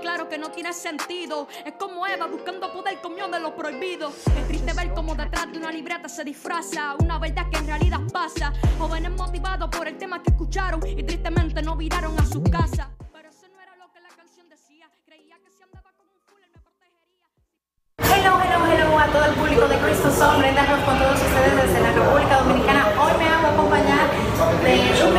Claro que no tiene sentido. Es como Eva buscando poder comió de lo prohibido. Es triste ver cómo detrás de una libreta se disfraza una verdad que en realidad pasa. Jóvenes motivados por el tema que escucharon y tristemente no viraron a su casa. Pero eso no era lo que la canción decía. Creía que si andaba con un fuller me protegería. Hello, hello, hello a todo el público de Cristo Son. Brenda con todos ustedes desde la República Dominicana. Hoy me hago acompañar de un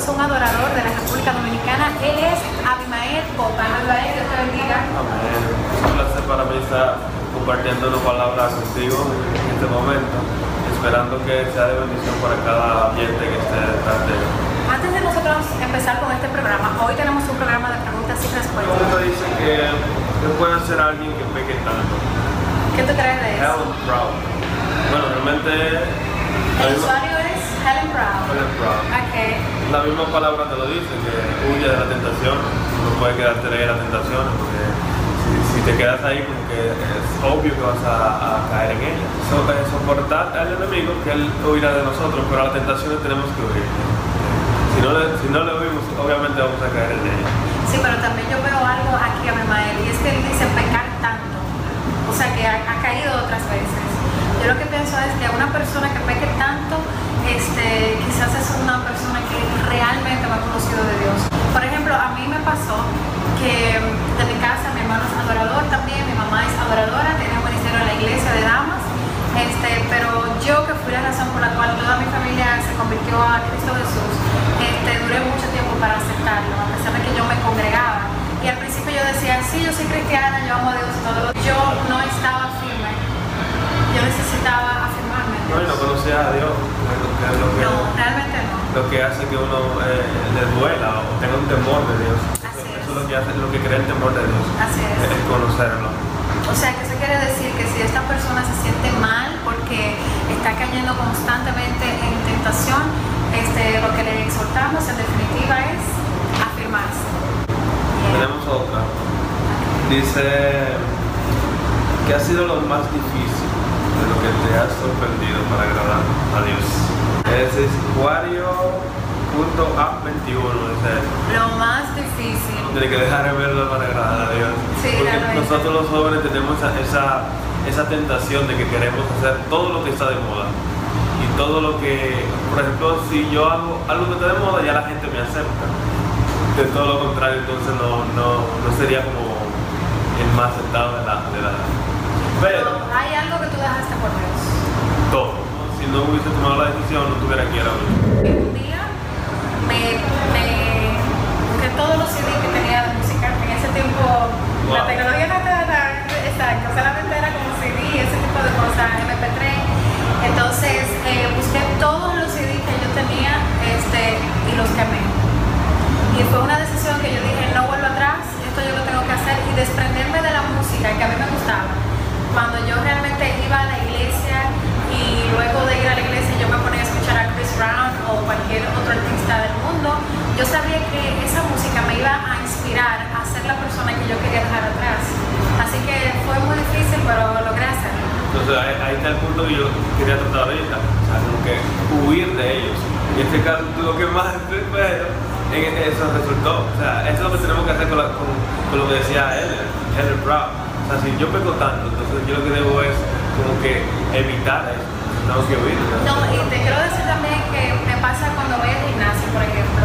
Dios, un adorador de la República Dominicana. Él es Abimael Copa. Abimael, Dios te bendiga. Amén. Es un placer para mí estar compartiendo una palabra contigo en este momento, esperando que sea de bendición para cada oyente que esté detrás de él. Antes de nosotros empezar con este programa, hoy tenemos un programa de preguntas y respuestas. Uno dice que, puede ser alguien que peque tanto. ¿Qué tú crees de eso? Proud. Bueno, realmente... El usuario es Helen Brown. Helen Proud. Okay. La misma palabra te lo dice, que huye de la tentación, no puede quedarte de las tentaciones, porque si, si, te quedas ahí como que es obvio que vas a, a caer en ella. So, eh, soportar al enemigo, que él huirá de nosotros, pero a las tentaciones tenemos que huir. Si no le, si no le huimos, obviamente vamos a caer en ella. Sí, pero también yo veo algo aquí a Mael, y es que él dice pecar tanto, o sea que ha, ha caído otras veces. Yo lo que pienso es que una persona que peque tanto, este, quizás es una persona que realmente no ha conocido de Dios. Por ejemplo, a mí me pasó que de mi casa mi hermano es adorador también, mi mamá es adoradora, tiene un ministerio en la iglesia de damas, este, pero yo que fui la razón por la cual toda mi familia se convirtió a Cristo Jesús, este, duré mucho tiempo para aceptarlo, a pesar de que yo me congregaba. Y al principio yo decía, sí, yo soy cristiana, yo amo a Dios todo. Yo no estaba firme. Yo necesitaba afirmarme. No, y no conocía a Dios, que es lo que, No, realmente no. lo que hace que uno eh, le duela o tenga un temor de Dios. Así Eso es. es lo que hace, lo que crea el temor de Dios. Así es. Es conocerlo. O sea, que eso quiere decir que si esta persona se siente mal porque está cayendo constantemente en tentación, este, lo que le exhortamos en definitiva es afirmarse. Bien. Tenemos otra. Dice que ha sido lo más difícil te has sorprendido para agradar a Dios. Ese es Juario.a21, dice Lo más difícil. Tiene que dejar de verlo para agradar a Dios. Sí, Porque realmente. nosotros los jóvenes tenemos esa, esa, esa tentación de que queremos hacer todo lo que está de moda. Y todo lo que, por ejemplo, si yo hago algo que está de moda, ya la gente me acepta. De todo lo contrario, entonces no, no, no sería como el más aceptado de la, de la... Pero, hay algo que tú dejaste por Dios. todo. Si no hubiese tomado la decisión, no tuviera que ir a ver. Un día me, me busqué todos los CD que tenía de yo realmente iba a la iglesia y luego de ir a la iglesia yo me ponía a escuchar a Chris Brown o cualquier otro artista del mundo, yo sabía que esa música me iba a inspirar a ser la persona que yo quería dejar atrás. Así que fue muy difícil, pero lo logré hacer. Entonces ahí, está el punto que yo quería tratar ahorita, o sea, como que huir de ellos. Y este caso lo que más pero en eso resultó. O sea, eso es lo que tenemos que hacer con, lo que decía Ellen, Ellen Brown así, yo pego tanto, entonces yo lo que debo es como que evitar eso. Tenemos que huir. No, y te quiero decir también que me pasa cuando voy al gimnasio, por ejemplo.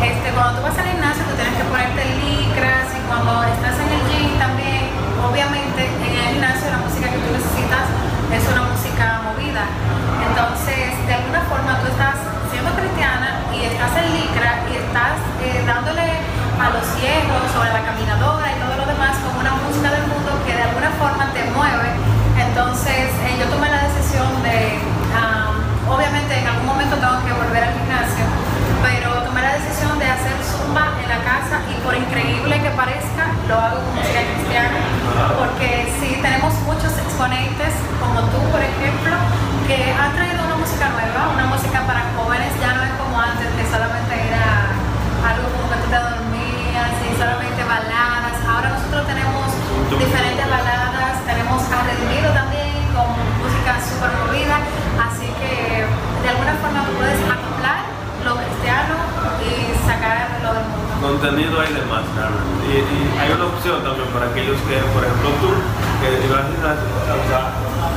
Este, cuando tú vas al gimnasio, tú tienes que ponerte licras y cuando estás en el gym también, obviamente en el gimnasio la música que tú necesitas es una música movida. Entonces, de alguna forma tú estás siendo cristiana y estás en licra y estás eh, dándole a los cierros o a la caminadora y todo lo demás con una música del mundo que de alguna forma te mueve. Entonces, hay una opción también para aquellos que, por ejemplo, tú, que imaginas usar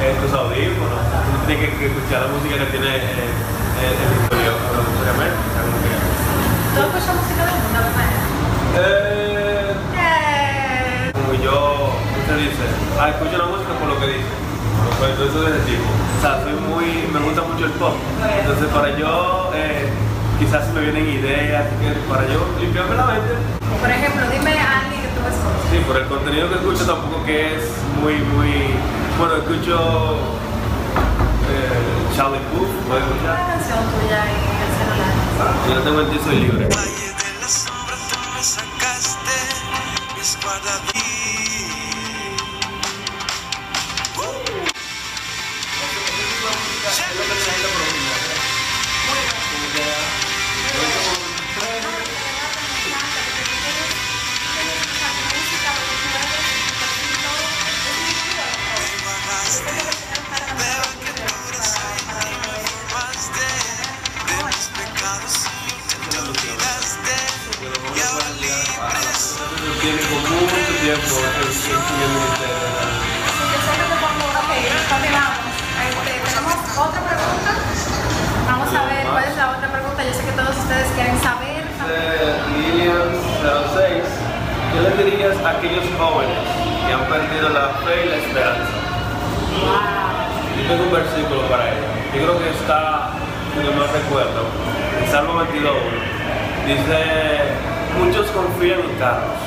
eh, tus audífonos, tú tienes que, escuchar la música que tiene eh, el pero obviamente, algo que- ¿Tú escuchas música del mundo, verdad? Eh, como yo, usted dice, ah, escucho la música por lo que dice. Pues entonces de ese tipo. O sea, soy muy, me gusta mucho el pop. Entonces para yo, eh, quizás se me vienen ideas, así que para yo limpiarme la mente. Por ejemplo, dime a alguien que tú escuchas. Sí, por el contenido que escucho tampoco que es muy, muy, bueno, escucho eh, Charlie Puth, puedes escuchar. Una canción tuya en el celular. Yo no tengo el soy libre. A aquellos jóvenes que han perdido la fe y la esperanza? Yo tengo un versículo para ello. Yo creo que está, si no me recuerdo, en Salmo 22, dice, muchos confían en carros,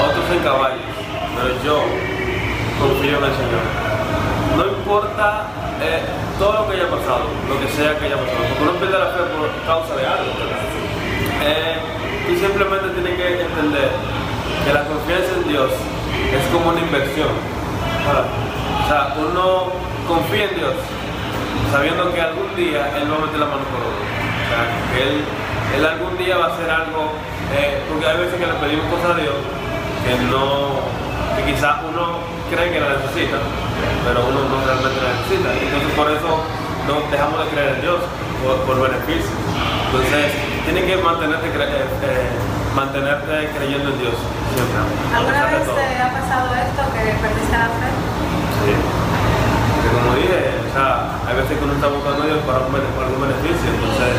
otros en caballos, pero yo confío en el Señor. No importa eh, todo lo que haya pasado, lo que sea que haya pasado, porque uno pierde la fe por causa de algo. ¿verdad? Eh, simplemente tienes que entender que la confianza en Dios es como una inversión. O sea, uno confía en Dios sabiendo que algún día Él va a meter la mano por otro. O sea, que Él, él algún día va a hacer algo, eh, porque hay veces que le pedimos cosas a Dios que no, que quizás uno cree que la necesita, pero uno no realmente la necesita. Entonces por eso no dejamos de creer en Dios por, por beneficio. Entonces tienes que mantenerte, eh, eh, mantenerte creyendo en Dios siempre. ¿Alguna vez te ha pasado esto que perdiste la fe? Sí. Porque como dije, o sea, hay veces que uno está buscando a Dios para, un para algún beneficio, entonces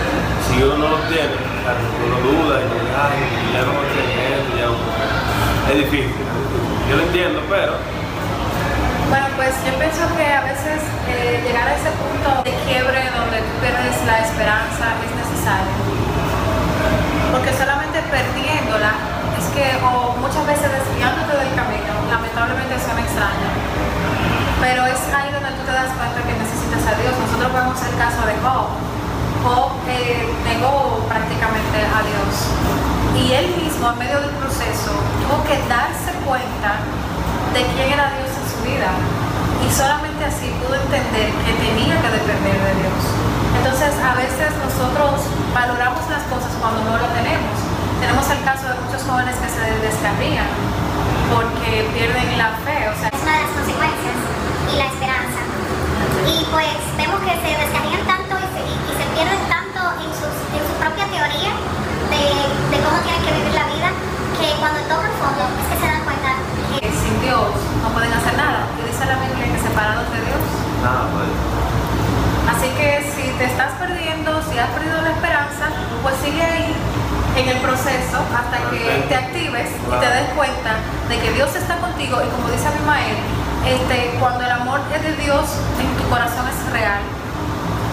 si uno no lo tiene, o sea, uno duda y dice, ay, ya no me esto, ya no es difícil, es difícil. Yo lo entiendo, pero Bueno, pues yo pienso que a veces eh, llegar a ese punto de quiebre donde tú pierdes la esperanza es necesario. Porque solamente perdiéndola es que, o muchas veces desviándote del camino, lamentablemente suena extraño. Pero es ahí donde tú te das cuenta que necesitas a Dios. Nosotros vemos el caso de Job. Job eh, negó prácticamente a Dios. Y él mismo, en medio del proceso, tuvo que darse cuenta de quién era Dios en su vida. Y solamente así pudo entender que tenía que depender de Dios. Entonces, a veces nosotros valoramos las cosas cuando no lo tenemos. Tenemos el caso de muchos jóvenes que se descarrían porque pierden la fe. O sea, es una de las consecuencias y la esperanza. Y pues vemos que se descarrían tanto y se, y- se pierden tanto en, sus- en su propia teoría de, de cómo tienen que vivir la vida, que cuando tocan fondo es que se dan cuenta que que sin Dios no pueden hacer nada. Y dice la Biblia que separados de Dios. nada, pues. Así que si te estás perdiendo, si has perdido la esperanza, pues sigue ahí en el proceso hasta que te actives y te des cuenta de que Dios está contigo y como dice Abimael, este, cuando el amor es de Dios en tu corazón es real,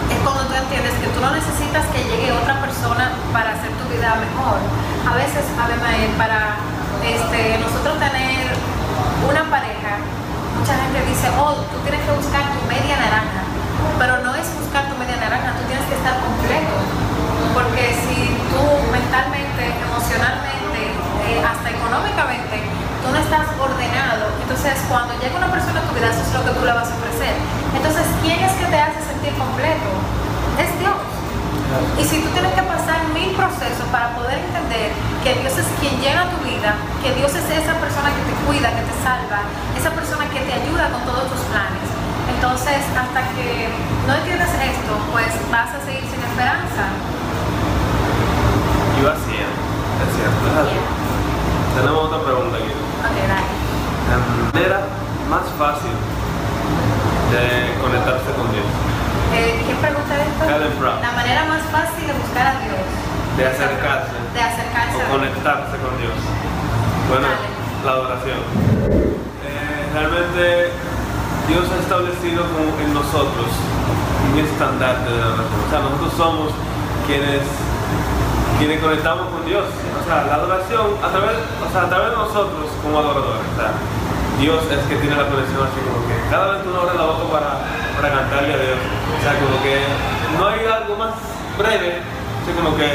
es cuando tú entiendes que tú no necesitas que llegue otra persona para hacer tu vida mejor. A veces, Abimael, para este, nosotros tener una pareja, mucha gente dice, oh, tú tienes que buscar tu media naranja. Pero no es buscar tu media naranja, tú tienes que estar completo. Porque si tú mentalmente, emocionalmente, eh, hasta económicamente, estás ordenado. Entonces, cuando llega una persona a tu vida, eso es lo que tú le vas a ofrecer. Entonces, ¿quién es que te hace sentir completo? Es Dios. Y si tú tienes que pasar mil procesos para poder entender que Dios es quien llena tu vida, que Dios es esa persona que te cuida, que te salva, esa persona que te ayuda con todos tus planes. Entonces, hasta que no entiendas esto, pues vas a seguir sin esperanza. Y vacía, es cierto. es así. Tenemos otra pregunta aquí. Ok, dale. La manera más fácil de conectarse con Dios, Eh, ¿Quién pregunta esto? Brown. La manera más fácil de buscar a Dios. de acercarse De acercarse o conectarse con Dios. Bueno, Dale. la adoración. Eh, realmente Dios ha establecido como en nosotros un estandarte de la oración. O sea, nosotros somos quienes quienes conectamos con Dios. O sea, la adoración a través, o sea, a través de nosotros como adoradores. O sea, Dios es que tiene la conexión así como que cada vez que uno abre la boca para, para cantarle a Dios. O sea, como que no hay algo más breve, así como que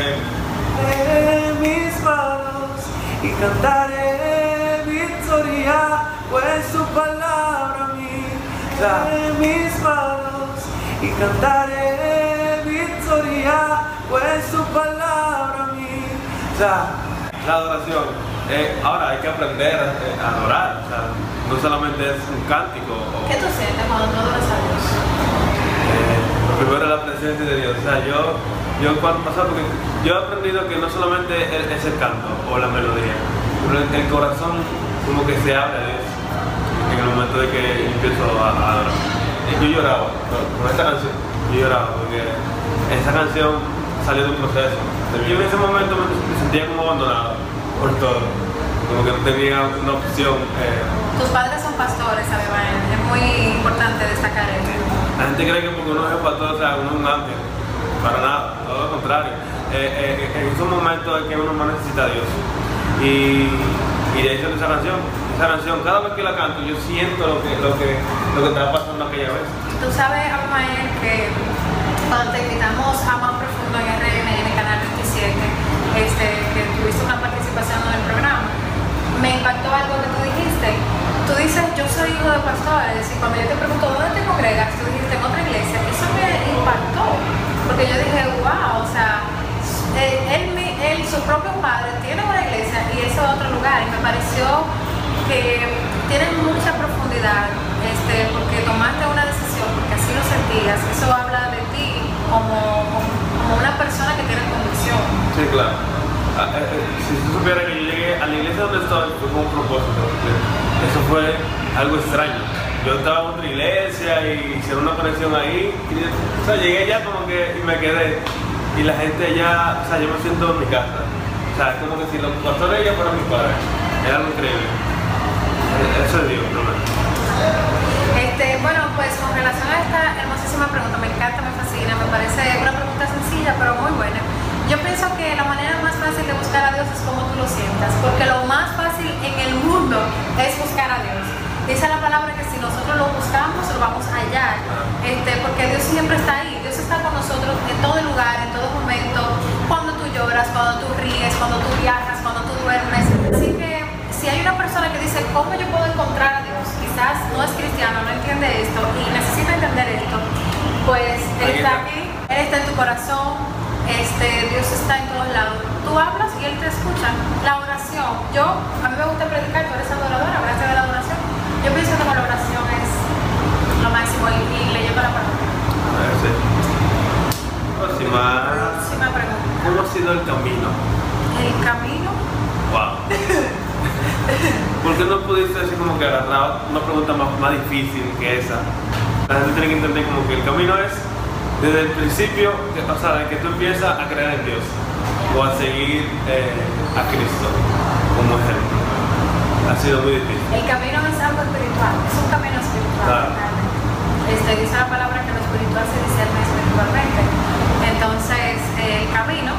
en mis manos y cantaré victoria, pues su palabra a mí en mis manos y cantaré victoria, pues su palabra La adoración. eh, ahora hay que aprender eh, a adorar, o sea, no solamente es un cántico. o- ¿Qué tú sientes cuando tú adoras a Dios? eh, lo primero es la presencia de Dios. O sea, yo, yo cuando pasa, porque yo he aprendido que no solamente es, el canto o la melodía, pero el, el corazón como que se abre a Dios en el momento de que empiezo a, a adorar. Y yo lloraba con esta canción, yo lloraba porque esa canción salió de un proceso. Yo en ese momento me, me sentía como abandonado por todo, como que no tenía una opción. eh, Tus padres son pastores, Abimael. Es muy importante destacar eso. La gente cree que porque uno es pastor, o sea, uno es un ángel. Para nada, todo lo contrario. Eh, eh, en esos momentos es que uno más necesita a Dios. Y, y de ahí sale esa canción. Esa canción, cada vez que la canto, yo siento lo que, lo que, lo que estaba pasando aquella vez. Tú sabes, Abimael, que cuando te invitamos a más profundo en RN, en el canal 27, este, que tuviste una participación en el programa, me impactó algo que tú dijiste. Tú dices, yo soy hijo de pastores, y cuando yo te pregunto dónde te congregas, tú dijiste en otra iglesia. Eso me impactó, porque yo dije, wow, o sea, él, él, su propio padre, tiene una iglesia y eso es otro lugar. Y me pareció que tiene mucha profundidad, este, porque tomaste una decisión, porque así lo sentías. Eso habla de ti como, como, como una persona que tiene convicción. Sí, claro. Ah, eh, eh, si tú supieras que yo llegué a la fue con un propósito. Eso fue algo extraño. Yo estaba en otra iglesia y hicieron una conexión ahí. O sea, llegué ya como que y me quedé. Y la gente ya, o sea, yo me siento en mi casa. O sea, es como que si los pastores ya fueran mis padres. Es algo increíble. Eso es Dios, realmente. Este, bueno, pues con relación a esta hermosísima pregunta, me encanta, me fascina, me parece una pregunta sencilla, pero muy buena. Yo pienso que la manera más fácil de buscar a Dios es como tú lo sientas, porque lo más Dice la palabra que si nosotros lo buscamos, lo vamos a hallar, este, porque Dios siempre está ahí, Dios está con nosotros en todo lugar, en todo momento, cuando tú lloras, cuando tú ríes, cuando tú viajas, cuando tú duermes. Así que si hay una persona que dice, ¿cómo yo puedo encontrar a Dios? Quizás no es cristiano, no entiende esto y necesita entender esto, pues Él está aquí, Él está en tu corazón, este, Dios está en todos lados. Tú hablas y Él te escucha. La oración, yo, a mí me gusta predicar, tú eres adoradora, hablaste de la adoración. Yo pienso que la oración es lo máximo y, leyendo la palabra. A ver, sí. Próxima. Próxima pregunta. ¿Cómo ha sido el camino? El camino Wow. ¿Por qué no pudiste así como que agarrar una pregunta más, más difícil que esa? La gente tiene que entender como que el camino es desde el principio, que, o sea, de que tú empiezas a creer en Dios o a seguir eh, a Cristo como ejemplo. Ha sido muy difícil. El camino es algo espiritual, es un camino espiritual. Claro. Este, dice la palabra que lo espiritual se discierne espiritualmente. Entonces, eh, el camino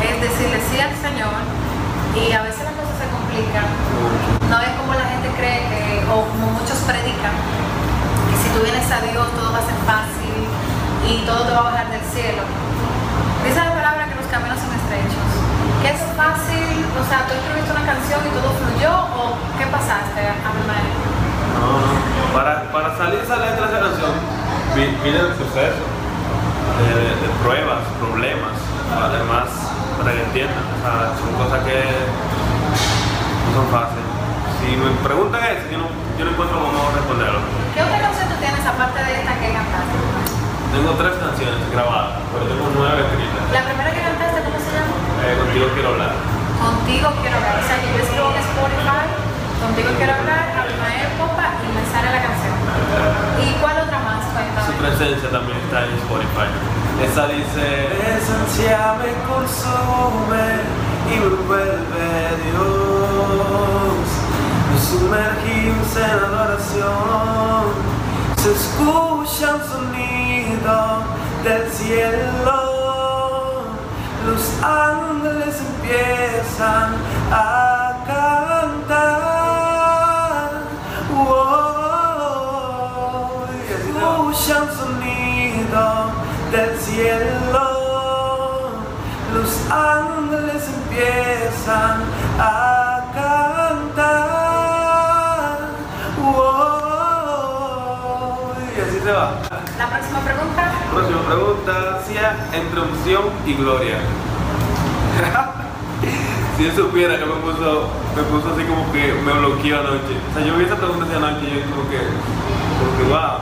es decirle sí al Señor y a veces las cosas se complican. No es como la gente cree que, o como muchos predican, que si tú vienes a Dios todo va a ser fácil y todo te va a bajar del cielo. Dice la palabra que los caminos son estrechos. Que es fácil, o sea, tú escribiste una canción y todo fluyó, o qué pasaste a mi madre? No, no. Para, para salir esa letra de esa canción, vi- viene el proceso de, de- de pruebas, problemas, además para que entiendan. O sea, son cosas que no son fáciles. Si me preguntan eso, yo no, yo no encuentro cómo responderlo. ¿Qué otra canción tú tienes aparte de esta que cantaste? Tengo tres canciones grabadas, pero tengo nueve escritas. La primera que Eh, contigo quiero hablar. Contigo quiero hablar. O sea, que yo escribo en Spotify, contigo quiero hablar, Abimael Popa y me sale la canción. ¿Y cuál otra más? Su Cuéntame. presencia también está en Spotify. Esa dice, esencia me consume y me envuelve Dios. Me sumergimos en adoración. Se escucha un sonido del cielo. Empiezan a cantar. Wow. Escucha un sonido del cielo. Los ángeles empiezan a cantar. Wow. Y así se va. La próxima pregunta. Próxima pregunta, Cia, entre unción y gloria. si él supiera que me puso, me puso así como que me bloqueó anoche. O sea, yo vi esa pregunta esa anoche y yo como que, como que wow.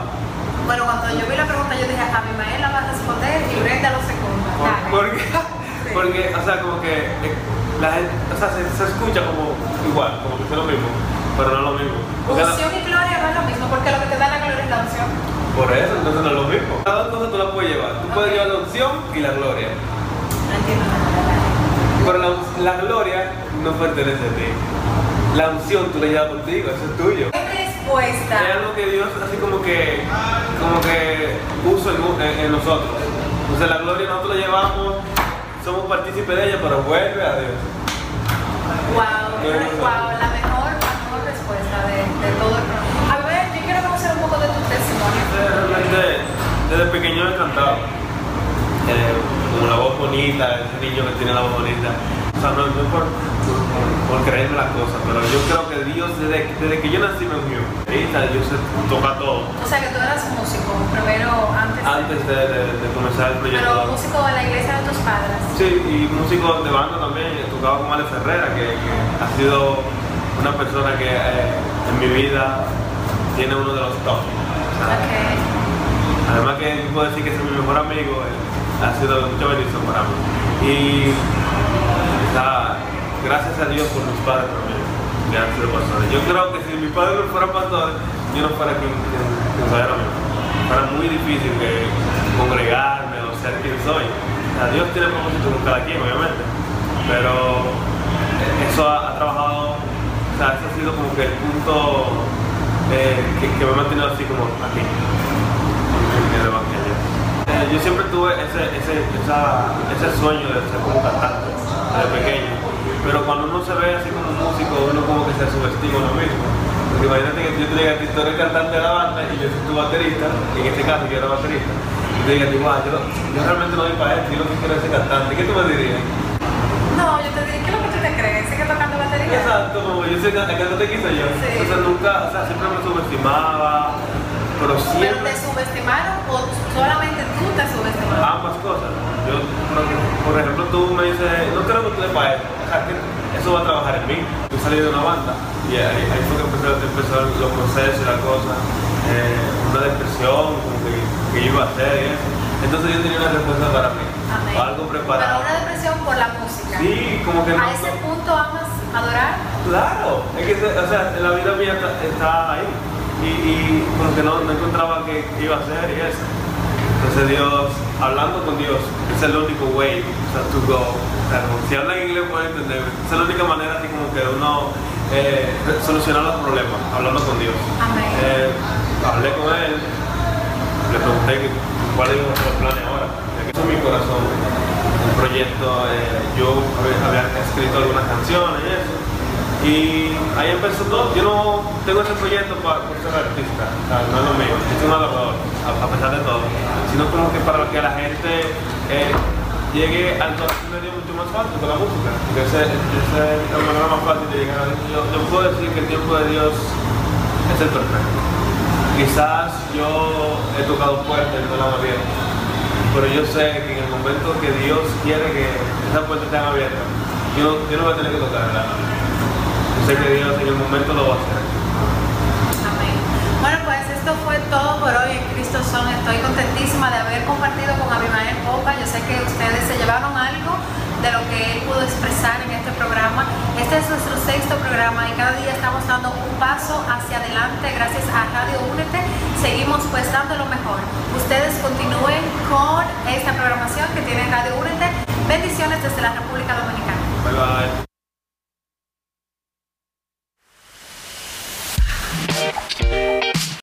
Bueno, cuando yo vi la pregunta, yo dije, Abimael la va a responder y Brenda lo secunda. Por- Dale. Porque, porque, o sea, como que eh, la gente, o sea, se, se escucha como igual, como que es lo mismo, pero no es lo mismo. Porque la- Unción y gloria no es lo mismo, porque lo que te da la gloria es la unción. por eso, entonces no es lo mismo. Cada dos cosas tú las puedes llevar. Tú puedes llevar la unción y la gloria. No entiendo nada. Pero la, la gloria no pertenece a ti. La unción tú la llevas contigo, eso es tuyo. ¿Qué respuesta? Es algo que Dios así como que, como que puso en, en- en nosotros. Entonces la gloria nosotros la llevamos, somos partícipes de ella, pero vuelve a Dios. Wow, wow, la mejor, la mejor respuesta de, de todo el programa. A ver, yo quiero conocer un poco de tu testimonio. Realmente, desde pequeño he cantado. Eh, como la voz bonita, ese niño que tiene la voz bonita. O sea, no, no es por, por, por creerme las cosas, pero yo creo que Dios, desde, desde que yo nací, me unió. Dios se toca todo. O sea, que tú eras músico, primero antes. Antes de, de- de comenzar el proyecto. Pero músico de la iglesia de tus padres. Sí, y músico de banda también, he tocado con Alex Herrera, que, que ha sido una persona que eh, en mi vida tiene uno de los top. O sea. Además que puedo decir que es mi mejor amigo, eh, ha sido mucha bendición para mí. Y gracias a Dios por mis padres también, que han sido pastores. Yo creo que si mis padres no fueran pastores, yo no fuera quien, soy. Fuera muy difícil congregarme o ser quien soy. O Dios tiene propósito con cada quien, obviamente. Pero eso ha, trabajado, o sea, ese ha sido como que el punto eh, que, que me ha mantenido así como aquí. Eh, yo siempre tuve ese, ese, esa- ese sueño de ser como cantante desde pequeño, pero cuando uno se ve así como músico, uno como que se subestima uno mismo. Porque imagínate que yo te diga que tú eres cantante de la banda y yo soy tu baterista, en este caso yo era baterista, y te diga, igual, yo, yo realmente no doy para esto, yo lo que quiero es ser cantante. ¿Qué tú me dirías? No, yo te diré, ¿qué es lo que tú te crees? ¿Sigue tocando batería? Exacto, como yo soy el cantante que hice yo. Sí. Entonces nunca, o sea, siempre me subestimaba, pero ¿Pero siempre... te subestimaron o solamente te subestimaron? Ambas cosas. Yo, por ejemplo, tú me dices, no creo que tú le. O sea, que eso va a trabajar en mí. Yo salí de una banda y ahí, ahí fue que empezó los procesos y la cosa. Eh, una depresión, como que, que iba a hacer y eso. Entonces yo tenía una respuesta para mí. Amén. Algo Pero preparado. una depresión por la música. Sí, como que no. ¿A ese punto amas adorar? Claro, es que o sea, la vida mía está, está ahí y, y como que no, no encontraba qué iba a hacer y eso. Entonces Dios, hablando con Dios, es el único way, o sea, to go. O sea, si hablan inglés pueden entender. Es la única manera así como que uno eh, solucionar los problemas, hablando con Dios. Amén. Eh, hablé con él, le pregunté cuál ser el plan ahora. Eso es mi corazón, el proyecto. eh, yo había, escrito algunas canciones y eso. Y ahí empezó todo. Yo no tengo ese proyecto para, artista, no es lo mío. Soy un adorador, a, pesar de todo. Sino como que para que la gente eh, llegue al corazón de Dios mucho más fácil con la música. Porque ese es la manera más fácil de llegar a Dios. Yo, yo puedo decir que el tiempo de Dios es el perfecto. Quizás yo he tocado puertas y no han abierto. Pero yo sé que en el momento que Dios quiere que esas puertas estén abiertas, yo, yo no voy a tener que tocarlas. Yo sé que Dios en el momento lo va a hacer. Esto fue todo por hoy en Cristo Son. Estoy contentísima de haber compartido con Abimael Popa. Yo sé que ustedes se llevaron algo de lo que él pudo expresar en este programa. Este es nuestro sexto programa y cada día estamos dando un paso hacia adelante gracias a Radio Únete. Seguimos pues dando lo mejor. Ustedes continúen con esta programación que tiene Radio Únete. Bendiciones desde la República Dominicana. Bye bye.